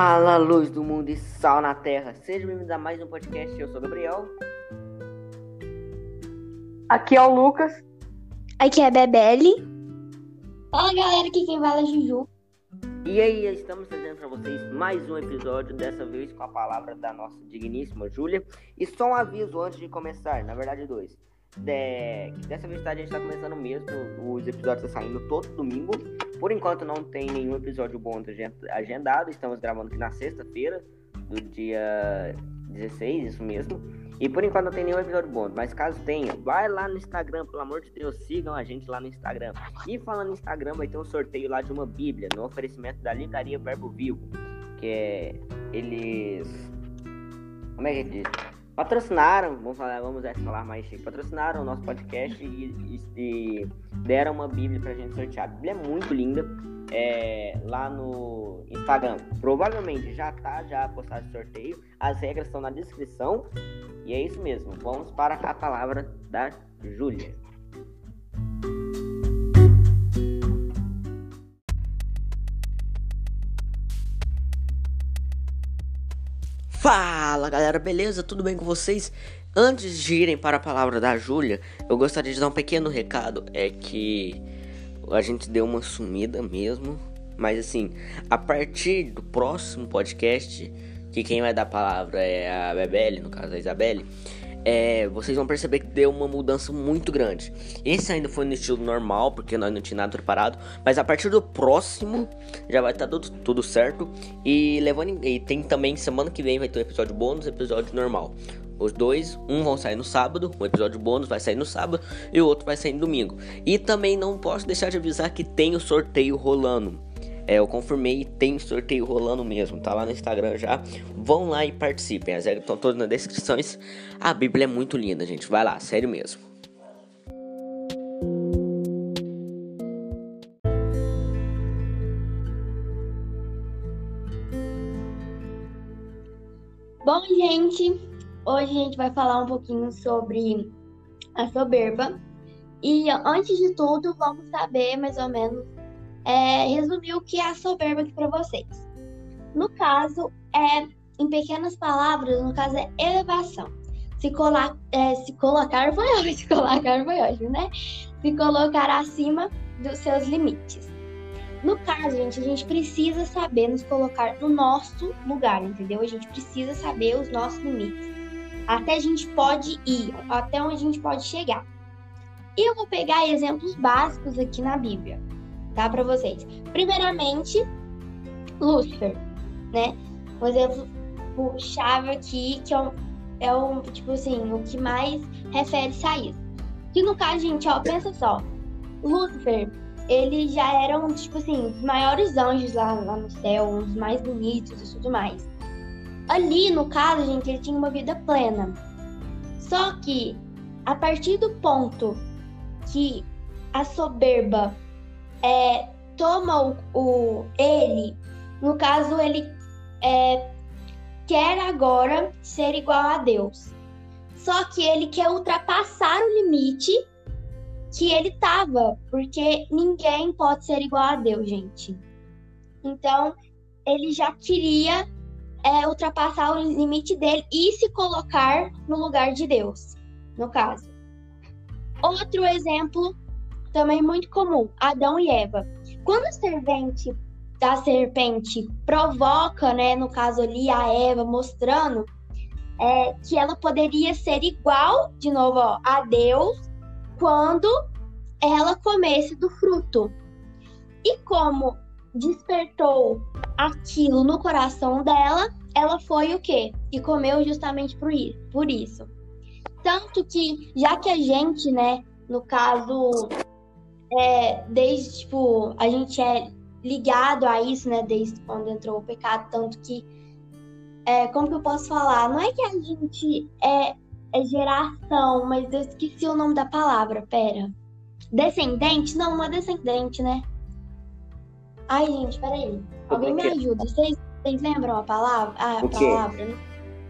Fala, luz do mundo e sal na terra. Sejam bem-vindos a mais um podcast. Eu sou o Gabriel. Aqui é o Lucas. Aqui é a Bebele. Fala, galera, aqui quem fala é Juju. E aí, estamos trazendo para vocês mais um episódio, dessa vez com a palavra da nossa digníssima Júlia. E só um aviso antes de começar, na verdade dois. De... Dessa vez tá, a gente está começando mesmo, os episódios estão saindo todo domingo. Por enquanto não tem nenhum episódio bom agendado, estamos gravando aqui na sexta-feira, do dia 16, isso mesmo. E por enquanto não tem nenhum episódio bom, mas caso tenha, vai lá no Instagram, pelo amor de Deus, sigam a gente lá no Instagram. E falando no Instagram, vai ter um sorteio lá de uma Bíblia, no oferecimento da Livraria Verbo Vivo, que é eles. Como é que diz? Patrocinaram, vamos falar, vamos falar mais chique, patrocinaram o nosso podcast e, e, e deram uma Bíblia pra gente sortear. A Bíblia é muito linda. É, lá no Instagram. Provavelmente já tá já postado o sorteio. As regras estão na descrição. E é isso mesmo. Vamos para a palavra da Júlia. Fala galera, beleza? Tudo bem com vocês? Antes de irem para a palavra da Júlia, eu gostaria de dar um pequeno recado. É que a gente deu uma sumida mesmo. Mas assim, a partir do próximo podcast que quem vai dar a palavra é a Bebele, no caso a Isabelle, é, vocês vão perceber que deu uma mudança muito grande. Esse ainda foi no estilo normal, porque nós não tínhamos nada preparado, mas a partir do próximo já vai estar tá tudo, tudo certo. E levando e tem também semana que vem vai ter um episódio bônus, episódio normal. Os dois, um vão sair no sábado, um episódio bônus vai sair no sábado e o outro vai sair no domingo. E também não posso deixar de avisar que tem o sorteio rolando. É, eu confirmei, tem sorteio rolando mesmo, tá lá no Instagram já. Vão lá e participem, as regras estão todas nas descrições. A Bíblia é muito linda, gente. Vai lá, sério mesmo. Bom, gente, hoje a gente vai falar um pouquinho sobre a soberba. E antes de tudo, vamos saber mais ou menos é, resumir o que é a soberba aqui para vocês. No caso, é, em pequenas palavras, no caso é elevação. Se, é, se colocar foi ótimo, se colocar foi ótimo, né? Se colocar acima dos seus limites. No caso, gente, a gente precisa saber nos colocar no nosso lugar, entendeu? A gente precisa saber os nossos limites. Até a gente pode ir, até onde a gente pode chegar. E eu vou pegar exemplos básicos aqui na Bíblia tá? Para vocês. Primeiramente, Lúcifer, né? Um exemplo chave aqui, que é um, é um, tipo assim, o que mais refere-se a isso. Que no caso, gente, ó, pensa só. Lúcifer, ele já era um, tipo assim, os maiores anjos lá, lá no céu, um dos mais bonitos e tudo mais. Ali, no caso, gente, ele tinha uma vida plena. Só que, a partir do ponto que a soberba é, toma o, o, ele, no caso, ele é, quer agora ser igual a Deus. Só que ele quer ultrapassar o limite que ele tava, porque ninguém pode ser igual a Deus, gente. Então, ele já queria é, ultrapassar o limite dele e se colocar no lugar de Deus, no caso. Outro exemplo também muito comum, Adão e Eva. Quando a servente da serpente provoca, né, no caso ali, a Eva, mostrando é, que ela poderia ser igual, de novo, ó, a Deus quando ela comesse do fruto. E como despertou aquilo no coração dela, ela foi o quê? E comeu justamente por isso. Tanto que, já que a gente, né, no caso, é, desde, tipo, a gente é ligado a isso, né, desde quando entrou o pecado, tanto que, é, como que eu posso falar? Não é que a gente é, é geração, mas eu esqueci o nome da palavra, pera. Descendente? Não, uma descendente, né? Ai, gente, peraí. Alguém me ajuda. Vocês, vocês lembram a palavra? A palavra, né?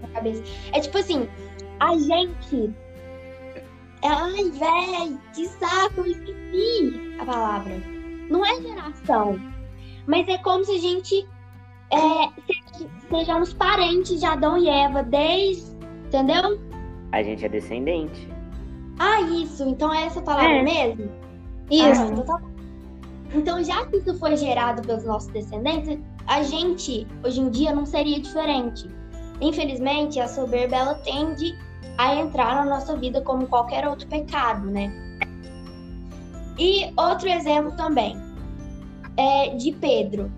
Na cabeça. É tipo assim, a gente Ai, velho, que saco, eu esqueci a palavra. Não é geração, mas é como se a gente é, sejamos parentes de Adão e Eva, desde. Entendeu? A gente é descendente. Ah, isso. Então é essa palavra É. mesmo? Isso. Ah, então, tá. Então, já que isso foi gerado pelos nossos descendentes, a gente, hoje em dia, não seria diferente. Infelizmente, a soberba, ela tende a entrar na nossa vida como qualquer outro pecado, né? E outro exemplo também é de Pedro.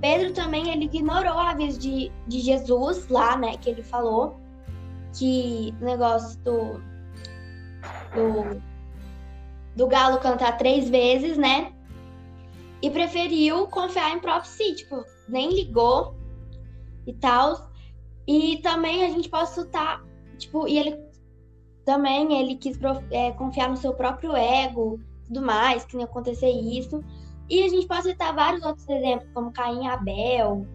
Pedro também, ele ignorou a aviso de, de Jesus lá, né? Que ele falou que negócio do, do do Galo cantar três vezes, né? E preferiu confiar em próprio si, tipo, nem ligou e tal. E também a gente pode citar, tipo, e ele também ele quis é, confiar no seu próprio ego, tudo mais, que ia acontecer isso. E a gente pode citar vários outros exemplos, como Caim e Abel.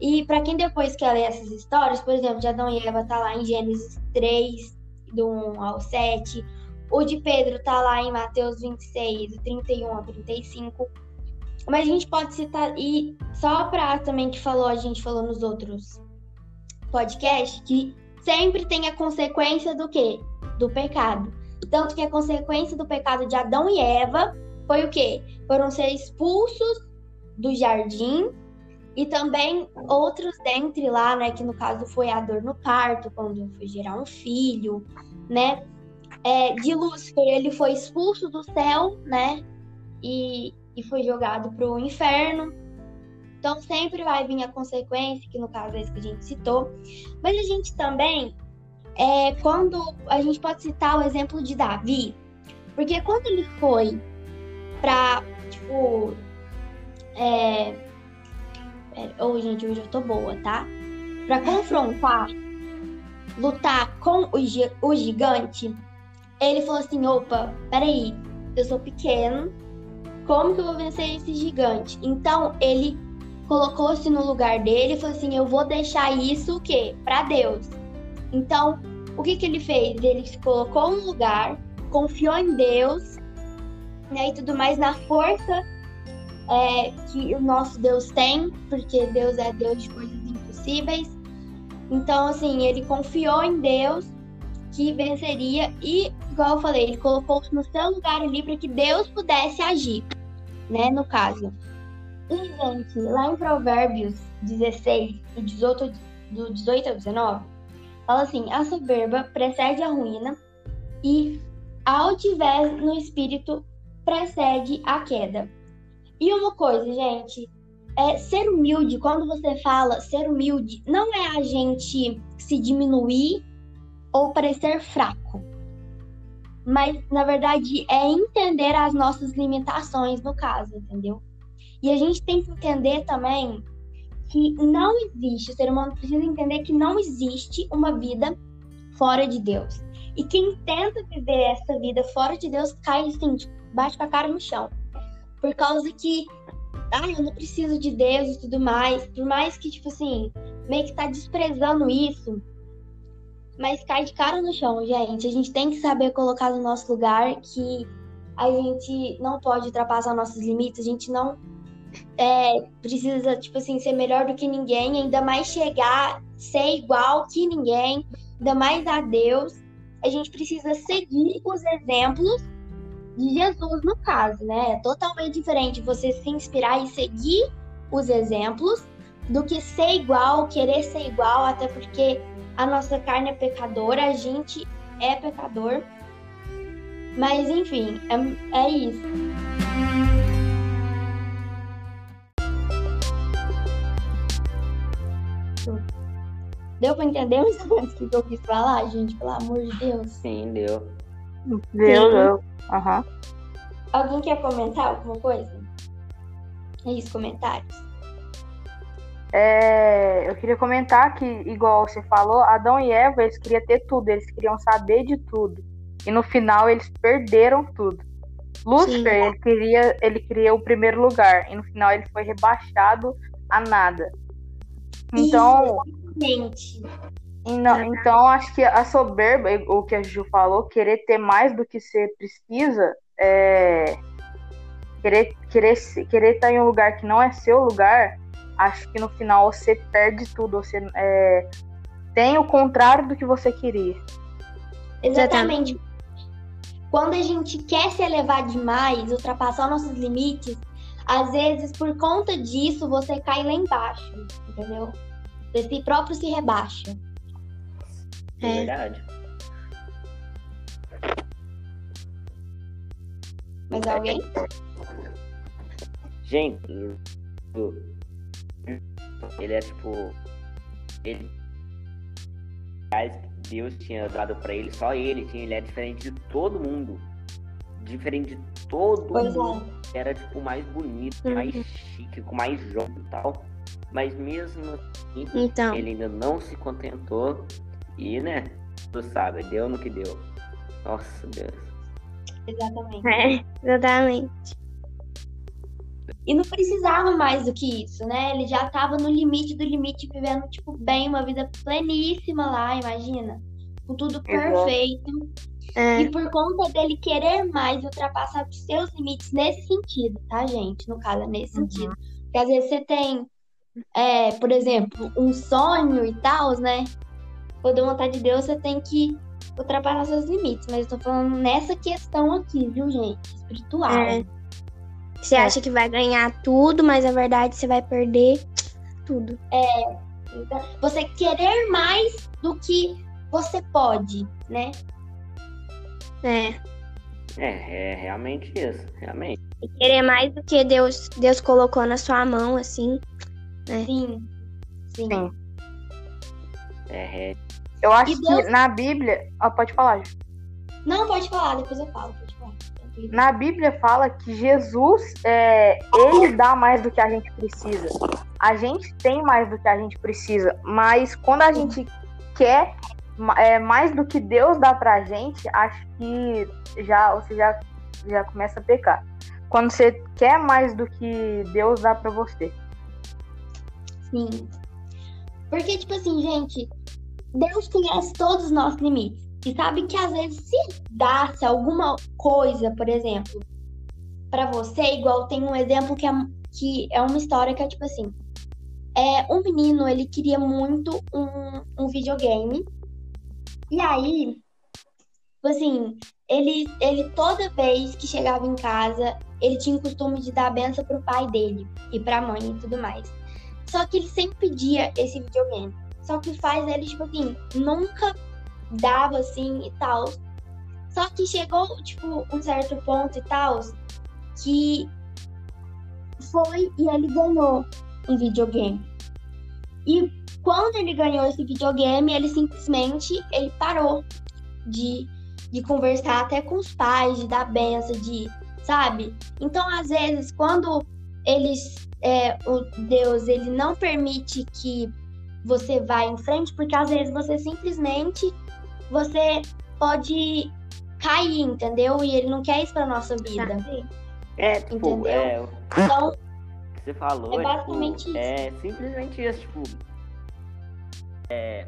E para quem depois quer ler essas histórias, por exemplo, de Adão e Eva tá lá em Gênesis 3, do 1 ao 7. O de Pedro tá lá em Mateus 26, do 31 ao 35. Mas a gente pode citar, e só pra também que falou, a gente falou nos outros podcasts, que sempre tem a consequência do quê? Do pecado. Tanto que a consequência do pecado de Adão e Eva foi o quê? Foram ser expulsos do jardim e também outros dentre lá, né? Que no caso foi a dor no parto, quando foi gerar um filho, né? é, de Lúcifer, ele foi expulso do céu, né? E, e foi jogado para o inferno. Então sempre vai vir a consequência, que no caso é isso que a gente citou. Mas a gente também, é, quando a gente pode citar o exemplo de Davi, porque quando ele foi para, tipo, é, é, oh, gente, hoje eu tô boa, tá? Para confrontar, lutar com o, o gigante, ele falou assim: opa, peraí, eu sou pequeno, como que eu vou vencer esse gigante? Então ele colocou-se no lugar dele e falou assim: eu vou deixar isso o quê? Para Deus. Então, o que, que ele fez? Ele se colocou no lugar, confiou em Deus, né, e tudo mais, na força é, que o nosso Deus tem, porque Deus é Deus de coisas impossíveis. Então, assim, ele confiou em Deus que venceria e, igual eu falei, ele colocou-se no seu lugar ali para que Deus pudesse agir, né, no caso. E, gente, lá em Provérbios 16, do 18, do 18 ao 19, fala assim: a soberba precede a ruína e a altivez no espírito precede a queda. E uma coisa, gente, é ser humilde, quando você fala ser humilde, não é a gente se diminuir ou parecer fraco. Mas, na verdade, é entender as nossas limitações, no caso, entendeu? E a gente tem que entender também que não existe, o ser humano precisa entender que não existe uma vida fora de Deus. E quem tenta viver essa vida fora de Deus cai assim, bate com a cara no chão. Por causa que, ah, eu não preciso de Deus e tudo mais. Por mais que, tipo assim, meio que tá desprezando isso, mas cai de cara no chão, gente. A gente tem que saber colocar no nosso lugar que a gente não pode ultrapassar nossos limites, a gente não é, precisa, tipo assim, ser melhor do que ninguém, ainda mais chegar, ser igual que ninguém, ainda mais a Deus. A gente precisa seguir os exemplos de Jesus, no caso, né? É totalmente diferente você se inspirar e seguir os exemplos do que ser igual, querer ser igual, até porque a nossa carne é pecadora, a gente é pecador. Mas enfim, é, é isso. Deu pra entender mais ou menos o que eu quis falar, gente? Pelo amor de Deus. Sim, deu. Deu, deu. Aham. Alguém quer comentar alguma coisa? É isso, comentários. É, eu queria comentar que, igual você falou, Adão e Eva, eles queriam ter tudo, eles queriam saber de tudo. E no final eles perderam tudo. Lúcifer, ele queria, ele queria o primeiro lugar. E no final ele foi rebaixado a nada. Então, Gente, e não- então acho que a soberba, o que a Ju falou, querer ter mais do que você precisa, é, querer, querer, querer estar em um lugar que não é seu lugar, acho que no final você perde tudo, você é, tem o contrário do que você queria. Exatamente. Quando a gente quer se elevar demais, ultrapassar nossos limites, às vezes por conta disso você cai lá embaixo, entendeu? Você próprio se rebaixa. É, é. verdade. Mais alguém? Gente, ele é tipo. Ele. Deus tinha dado pra ele, só ele tinha, ele é diferente de todo mundo. Diferente de todo pois mundo. É. Era tipo mais bonito, uhum. mais chique, com mais jogo e tal. Mas mesmo assim, então. ele ainda não se contentou. E, né, tu sabe, deu no que deu. Nossa, Deus. Exatamente. É, exatamente. E não precisava mais do que isso, né? Ele já tava no limite do limite, vivendo, tipo, bem, uma vida pleníssima lá, imagina. Com tudo perfeito. É. E por conta dele querer mais ultrapassar os seus limites nesse sentido, tá, gente? No caso, é nesse uhum. sentido. Porque às vezes você tem, é, por exemplo, um sonho e tal, né? A vontade de Deus, você tem que ultrapassar seus limites. Mas eu tô falando nessa questão aqui, viu, gente? Espiritual. É. Você acha que vai ganhar tudo, mas na verdade você vai perder tudo. É. Então, você querer mais do que você pode, né? É. É, é realmente isso, realmente. E querer mais do que Deus, Deus colocou na sua mão, assim. Né? Sim. Sim. Sim. É, é. Eu acho Deus... que na Bíblia. Ah, pode falar. Não, pode falar, depois eu falo. Na Bíblia fala que Jesus, é, ele dá mais do que a gente precisa. A gente tem mais do que a gente precisa, mas quando a gente quer é, mais do que Deus dá pra gente, acho que já você já, já começa a pecar. Quando você quer mais do que Deus dá pra você. Sim. Porque, tipo assim, gente, Deus conhece todos os nossos limites. E sabe que às vezes se dasse alguma coisa, por exemplo, para você, igual tem um exemplo que é, que é uma história que é tipo assim. É, um menino, ele queria muito um, um videogame. E aí, assim, ele, ele toda vez que chegava em casa, ele tinha o costume de dar a benção pro pai dele e pra mãe e tudo mais. Só que ele sempre pedia esse videogame. Só que faz ele, tipo assim, nunca dava assim e tal. Só que chegou, tipo, um certo ponto e tal, que foi e ele ganhou um videogame. E quando ele ganhou esse videogame, ele simplesmente ele parou de, de conversar até com os pais, de dar benção, de, sabe? Então, às vezes, quando eles, é, o Deus, ele não permite que você vá em frente, porque às vezes você simplesmente você pode cair, entendeu? E ele não quer isso pra nossa vida. É, tipo, entendeu? É, então, você falou, é basicamente tipo, isso. É simplesmente isso, tipo. É,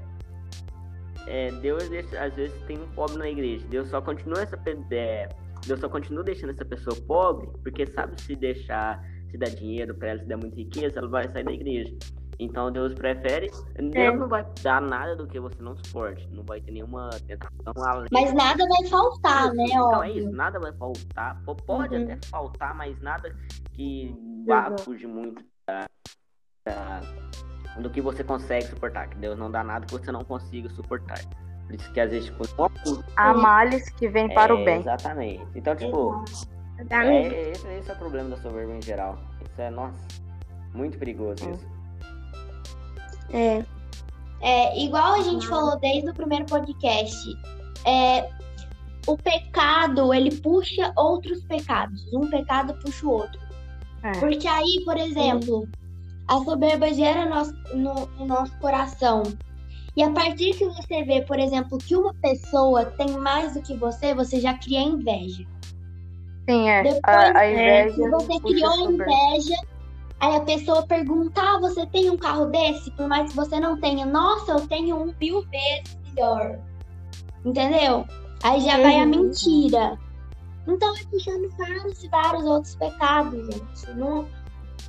é, Deus às vezes tem um pobre na igreja. Deus só continua essa é, Deus só continua deixando essa pessoa pobre, porque sabe se deixar, se dar dinheiro para ela, se der muita riqueza, ela vai sair da igreja. Então Deus prefere. Deus é. não vai dar nada do que você não suporte. Não vai ter nenhuma tentação além. Mas nada vai faltar, né? Então óbvio. é isso, nada vai faltar. Pode uhum. até faltar, mas nada que vá fugir muito da, da, do que você consegue suportar. Que Deus não dá nada que você não consiga suportar. Por isso que às vezes, tipo, há males que vem para é, o bem. Exatamente. Então, tipo, é, esse, esse, é o problema da soberba em geral. Isso é, nossa, muito perigoso uhum. isso. É. É, igual a gente falou desde o primeiro podcast, é, o pecado, ele puxa outros pecados. Um pecado puxa o outro. É. Porque aí, por exemplo, a soberba gera no, no, no nosso coração. E a partir que você vê, por exemplo, que uma pessoa tem mais do que você, você já cria inveja. Sim, é. Depois, a, a inveja. É, você criou inveja, Aí a pessoa pergunta: ah, você tem um carro desse? Por mais que você não tenha. Nossa, eu tenho um mil vezes melhor. Entendeu? Aí já uhum. vai a uhum. mentira. Então é puxando vários e vários outros pecados, gente. Não,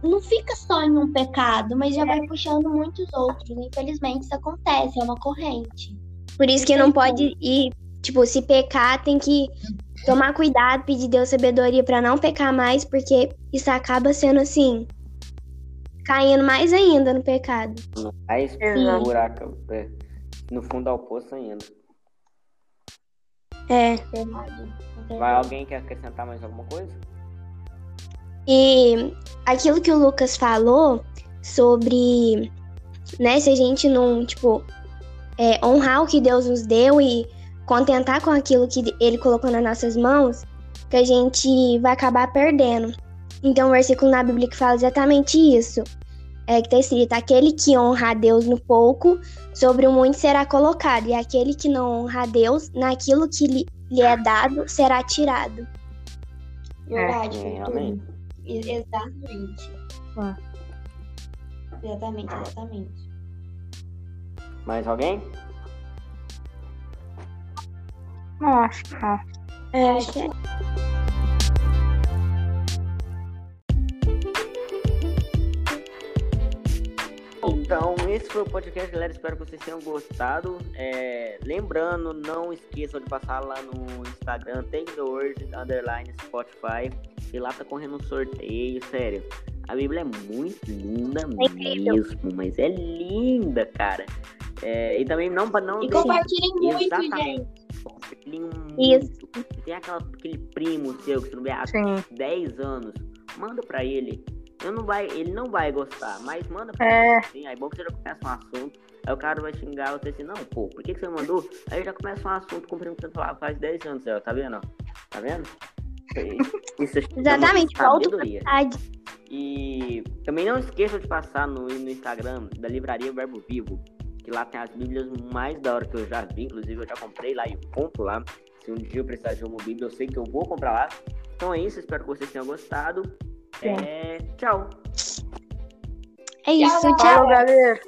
não fica só em um pecado, mas já vai puxando muitos outros. Infelizmente, isso acontece, é uma corrente. Por isso que não pode ir, tipo, se pecar, tem que tomar cuidado, pedir Deus sabedoria pra não pecar mais, porque isso acaba sendo assim, caindo mais ainda no pecado. Mais Exato. buraco, é, no fundo ao poço ainda. É. Vai alguém quer acrescentar mais alguma coisa? E aquilo que o Lucas falou sobre, né, se a gente não, tipo, é, honrar o que Deus nos deu e contentar com aquilo que ele colocou nas nossas mãos, que a gente vai acabar perdendo. Então, um versículo na Bíblia que fala exatamente isso. É que tá escrito: aquele que honra a Deus no pouco, sobre o muito será colocado, e aquele que não honra a Deus, naquilo que lhe, lhe é dado, será tirado. Verdade, É, foi realmente. tudo. E- Exatamente. Ah. Exatamente, exatamente. Mais alguém? Não, acho que não. É, acho que Então, esse foi o podcast, galera. Espero que vocês tenham gostado. É, lembrando, não esqueçam de passar lá no Instagram, tem the word, underline Spotify. E lá tá correndo um sorteio, sério. A Bíblia é muito linda incrível. mesmo, mas é linda, cara. É, e também não para não E compartilhem muito, gente. Exatamente. Compartilhem muito. Isso. Tem aquela, aquele primo seu que você não vê há Sim. 10 anos, manda pra ele. Eu não vai, ele não vai gostar, mas manda pra É. ele. Assim, aí bom que você já começa um assunto. Aí o cara vai xingar você assim, não, pô, por que, que você mandou? Aí já começa um assunto com o primo que você falava faz 10 anos, ó, tá vendo? Tá vendo? Isso chama Exatamente, falta. E também não esqueçam de passar no, no Instagram da Livraria Verbo Vivo, que lá tem as bíblias mais da hora que eu já vi, inclusive eu já comprei lá e compro lá. Se um dia eu precisar de uma bíblia, eu sei que eu vou comprar lá. Então é isso, espero que vocês tenham gostado. É, tchau. É isso, Tchau, tchau. Falou, galera.